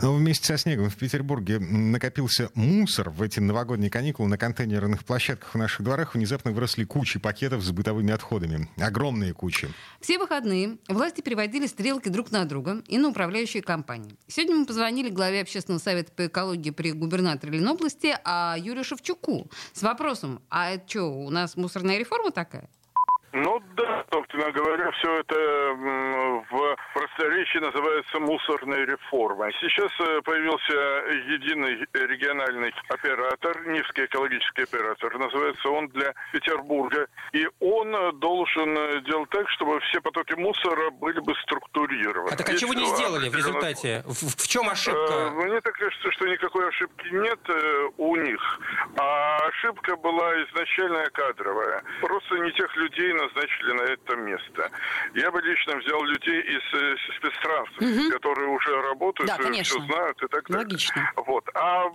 Но вместе со снегом в Петербурге накопился мусор в эти новогодние каникулы на контейнерных площадках в наших дворах. Внезапно выросли кучи пакетов с бытовыми отходами. Огромные кучи. Все выходные власти переводили стрелки друг на друга и на управляющие компании. Сегодня мы позвонили главе общественного совета по экологии при губернаторе Ленобласти, а Юрию Шевчуку с вопросом, а это что, у нас мусорная реформа такая? Ну да, собственно говоря, все это в просторечии называется мусорной реформой. Сейчас э, появился единый региональный оператор, Нивский экологический оператор, называется он для Петербурга. И он должен делать так, чтобы все потоки мусора были бы структурированы. А так а чего не сделали в результате? В, в чем ошибка? Э, мне так кажется, что никакой ошибки нет э, у них. А ошибка была изначальная кадровая. Просто не тех людей назначили на это место. Я бы лично взял людей из спецтранса, угу. которые уже работают, да, э, все знают и так далее. Логично. Вот. А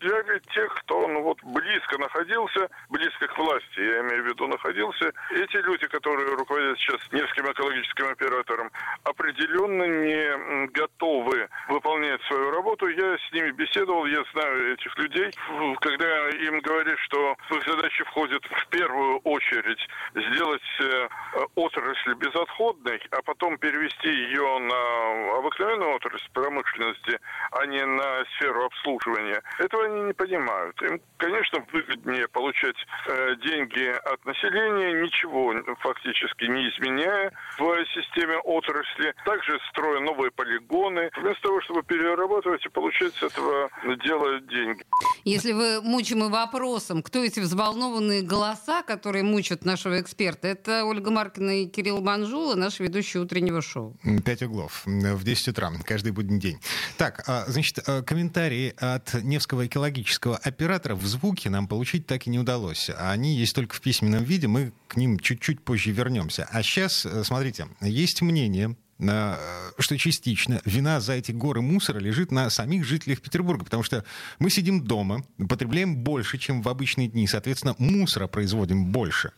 взяли тех, кто ну, вот, близко находился, близко к власти, я имею в виду, находился. Эти люди, которые руководят сейчас Невским экологическим оператором, определенно не готовы выполнять свою работу. Я с ними беседовал, я знаю этих людей. Когда им говорят, что в их задачи входит в первую очередь сделать сделать э, отрасль безотходной, а потом перевести ее на обыкновенную отрасль промышленности, а не на сферу обслуживания, этого они не понимают. Им, конечно, выгоднее получать э, деньги от населения, ничего фактически не изменяя в системе отрасли, также строя новые полигоны, вместо того, чтобы перерабатывать и получать с этого дела деньги. Если вы мучимы вопросом, кто эти взволнованные голоса, которые мучат нашего эксперта, это Ольга Маркина и Кирилл Манжула, наши ведущие утреннего шоу. Пять углов. В 10 утра. Каждый будний день. Так, а, значит, а, комментарии от Невского экологического оператора в звуке нам получить так и не удалось. Они есть только в письменном виде. Мы к ним чуть-чуть позже вернемся. А сейчас, э, смотрите, есть мнение э, что частично вина за эти горы мусора лежит на самих жителях Петербурга, потому что мы сидим дома, потребляем больше, чем в обычные дни, соответственно, мусора производим больше.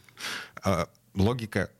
А, логика.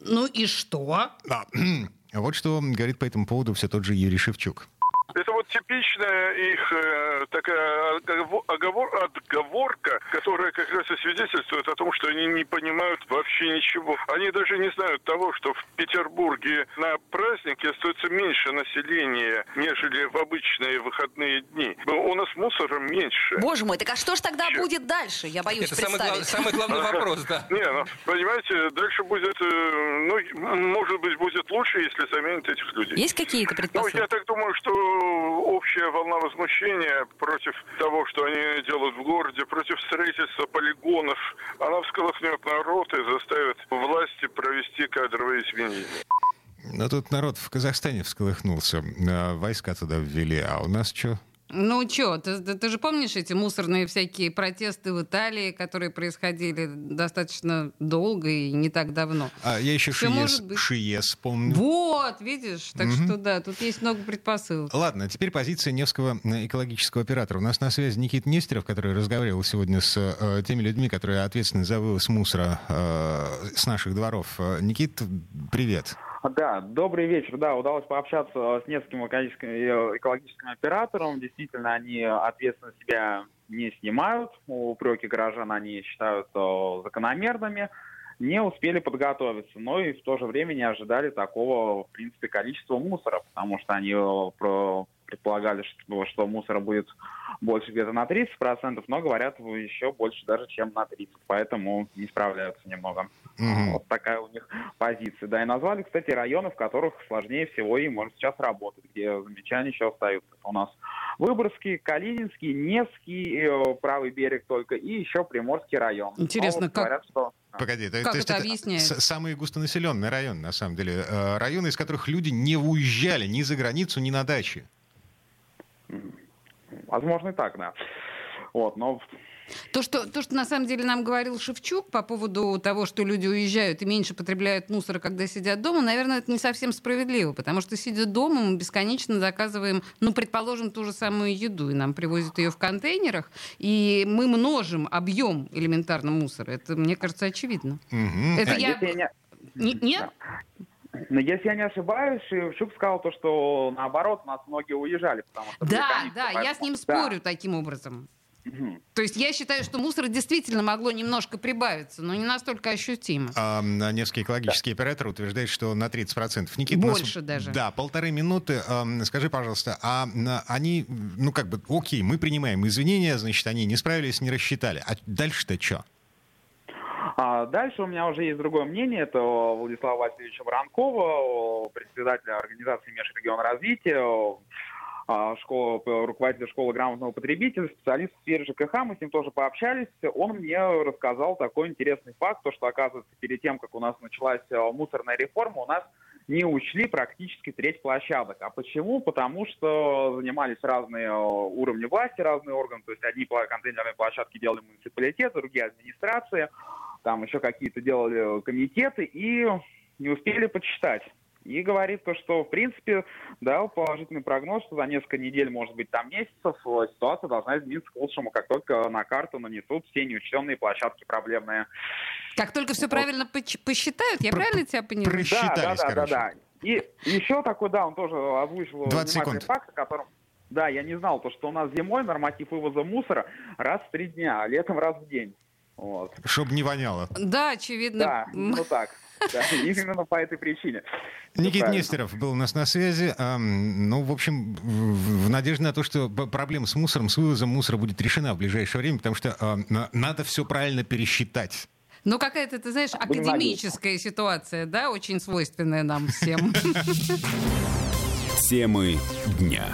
Ну и что? А, вот что говорит по этому поводу все тот же Юрий Шевчук. Это вот типичная их э, такая оговор, отговорка, которая как раз и свидетельствует о том, что они не понимают вообще ничего. Они даже не знают того, что в Петербурге на празднике остается меньше населения, нежели в обычные выходные дни. У нас мусора меньше. Боже мой, так а что ж тогда Чем? будет дальше? Я боюсь Это представить. самый, самый главный вопрос, да. Не, ну, понимаете, дальше будет, э, ну, может быть, будет лучше, если заменят этих людей. Есть какие-то предпосылки? Ну, я так думаю, что общая волна возмущения против того, что они делают в городе, против строительства полигонов, она всколыхнет народ и заставит власти провести кадровые изменения. Но тут народ в Казахстане всколыхнулся, а войска туда ввели, а у нас что? Ну что, ты, ты, ты же помнишь эти мусорные всякие протесты в Италии, которые происходили достаточно долго и не так давно? А я еще Шиес, Шиес помню. Вот, видишь, так угу. что да, тут есть много предпосылок. Ладно, теперь позиция Невского э, экологического оператора. У нас на связи Никит Нестеров, который разговаривал сегодня с э, теми людьми, которые ответственны за вывоз мусора э, с наших дворов. Э, Никит, привет. Да, добрый вечер. Да, удалось пообщаться с экологическим, э, экологическим оператором. Действительно, они ответственно себя не снимают. Упреки горожан они считают э, закономерными. Не успели подготовиться, но и в то же время не ожидали такого, в принципе, количества мусора, потому что они э, предполагали, что, что мусора будет больше где-то на 30%, но говорят еще больше даже, чем на 30%, поэтому не справляются немного. Угу. Вот такая у них позиция. Да, и назвали, кстати, районы, в которых сложнее всего и может сейчас работать, где замечания еще остаются. Это у нас Выборгский, Калининский, Невский, э, правый берег только, и еще Приморский район. Интересно, вот как... Говорят, что... Погоди, как то есть это, это объясняет? Самые густонаселенные районы, на самом деле. Э, районы, из которых люди не уезжали ни за границу, ни на даче. Возможно и так, да. Вот, но То что, то, что на самом деле нам говорил Шевчук по поводу того, что люди уезжают и меньше потребляют мусора, когда сидят дома, наверное, это не совсем справедливо, потому что, сидя дома, мы бесконечно заказываем, ну, предположим, ту же самую еду, и нам привозят ее в контейнерах, и мы множим объем элементарно мусора. Это, мне кажется, очевидно. Мгм. Это А, я... Нет? Но если я не ошибаюсь, Шевчук сказал то, что наоборот, у нас многие уезжали, потому что... Да, да, я с ним поэтому- спорю таким образом. То есть я считаю, что мусора действительно могло немножко прибавиться, но не настолько ощутимо. А, Невский экологический оператор утверждает, что на 30%. Никита, у нас- Больше даже. Да, полторы минуты. Скажи, пожалуйста, а они, ну как бы, окей, мы принимаем извинения, значит, они не справились, не рассчитали. А дальше-то что? А дальше у меня уже есть другое мнение. Это Владислава Васильевича Воронкова, председателя организации Межрегион развития, а, школа, руководителя школы грамотного потребителя, специалист в сфере ЖКХ. Мы с ним тоже пообщались. Он мне рассказал такой интересный факт, то, что, оказывается, перед тем, как у нас началась а, мусорная реформа, у нас не учли практически треть площадок. А почему? Потому что занимались разные э, уровни власти, разные органы. То есть одни контейнерные площадки делали муниципалитеты, другие администрации, там еще какие-то делали комитеты и не успели почитать. И говорит то, что, в принципе, дал положительный прогноз, что за несколько недель, может быть, там месяцев, э, ситуация должна измениться к лучшему, как только на карту нанесут все неучтенные площадки проблемные. Как только все правильно поч- посчитают, я Про- правильно тебя понимаю? про- Считались, да, да, да, короче. да, да. И еще такой, да, он тоже озвучил 20 занимательный секунд. факт, о котором... Да, я не знал, то, что у нас зимой норматив вывоза мусора раз в три дня, а летом раз в день. Вот. Чтобы не воняло. Да, очевидно. Да, ну так. Да, именно по этой причине. Никит правильно. Нестеров был у нас на связи. Ну, в общем, в надежде на то, что проблема с мусором, с вывозом мусора будет решена в ближайшее время, потому что надо все правильно пересчитать. Ну, какая-то, ты знаешь, академическая ситуация, да, очень свойственная нам всем. Темы дня.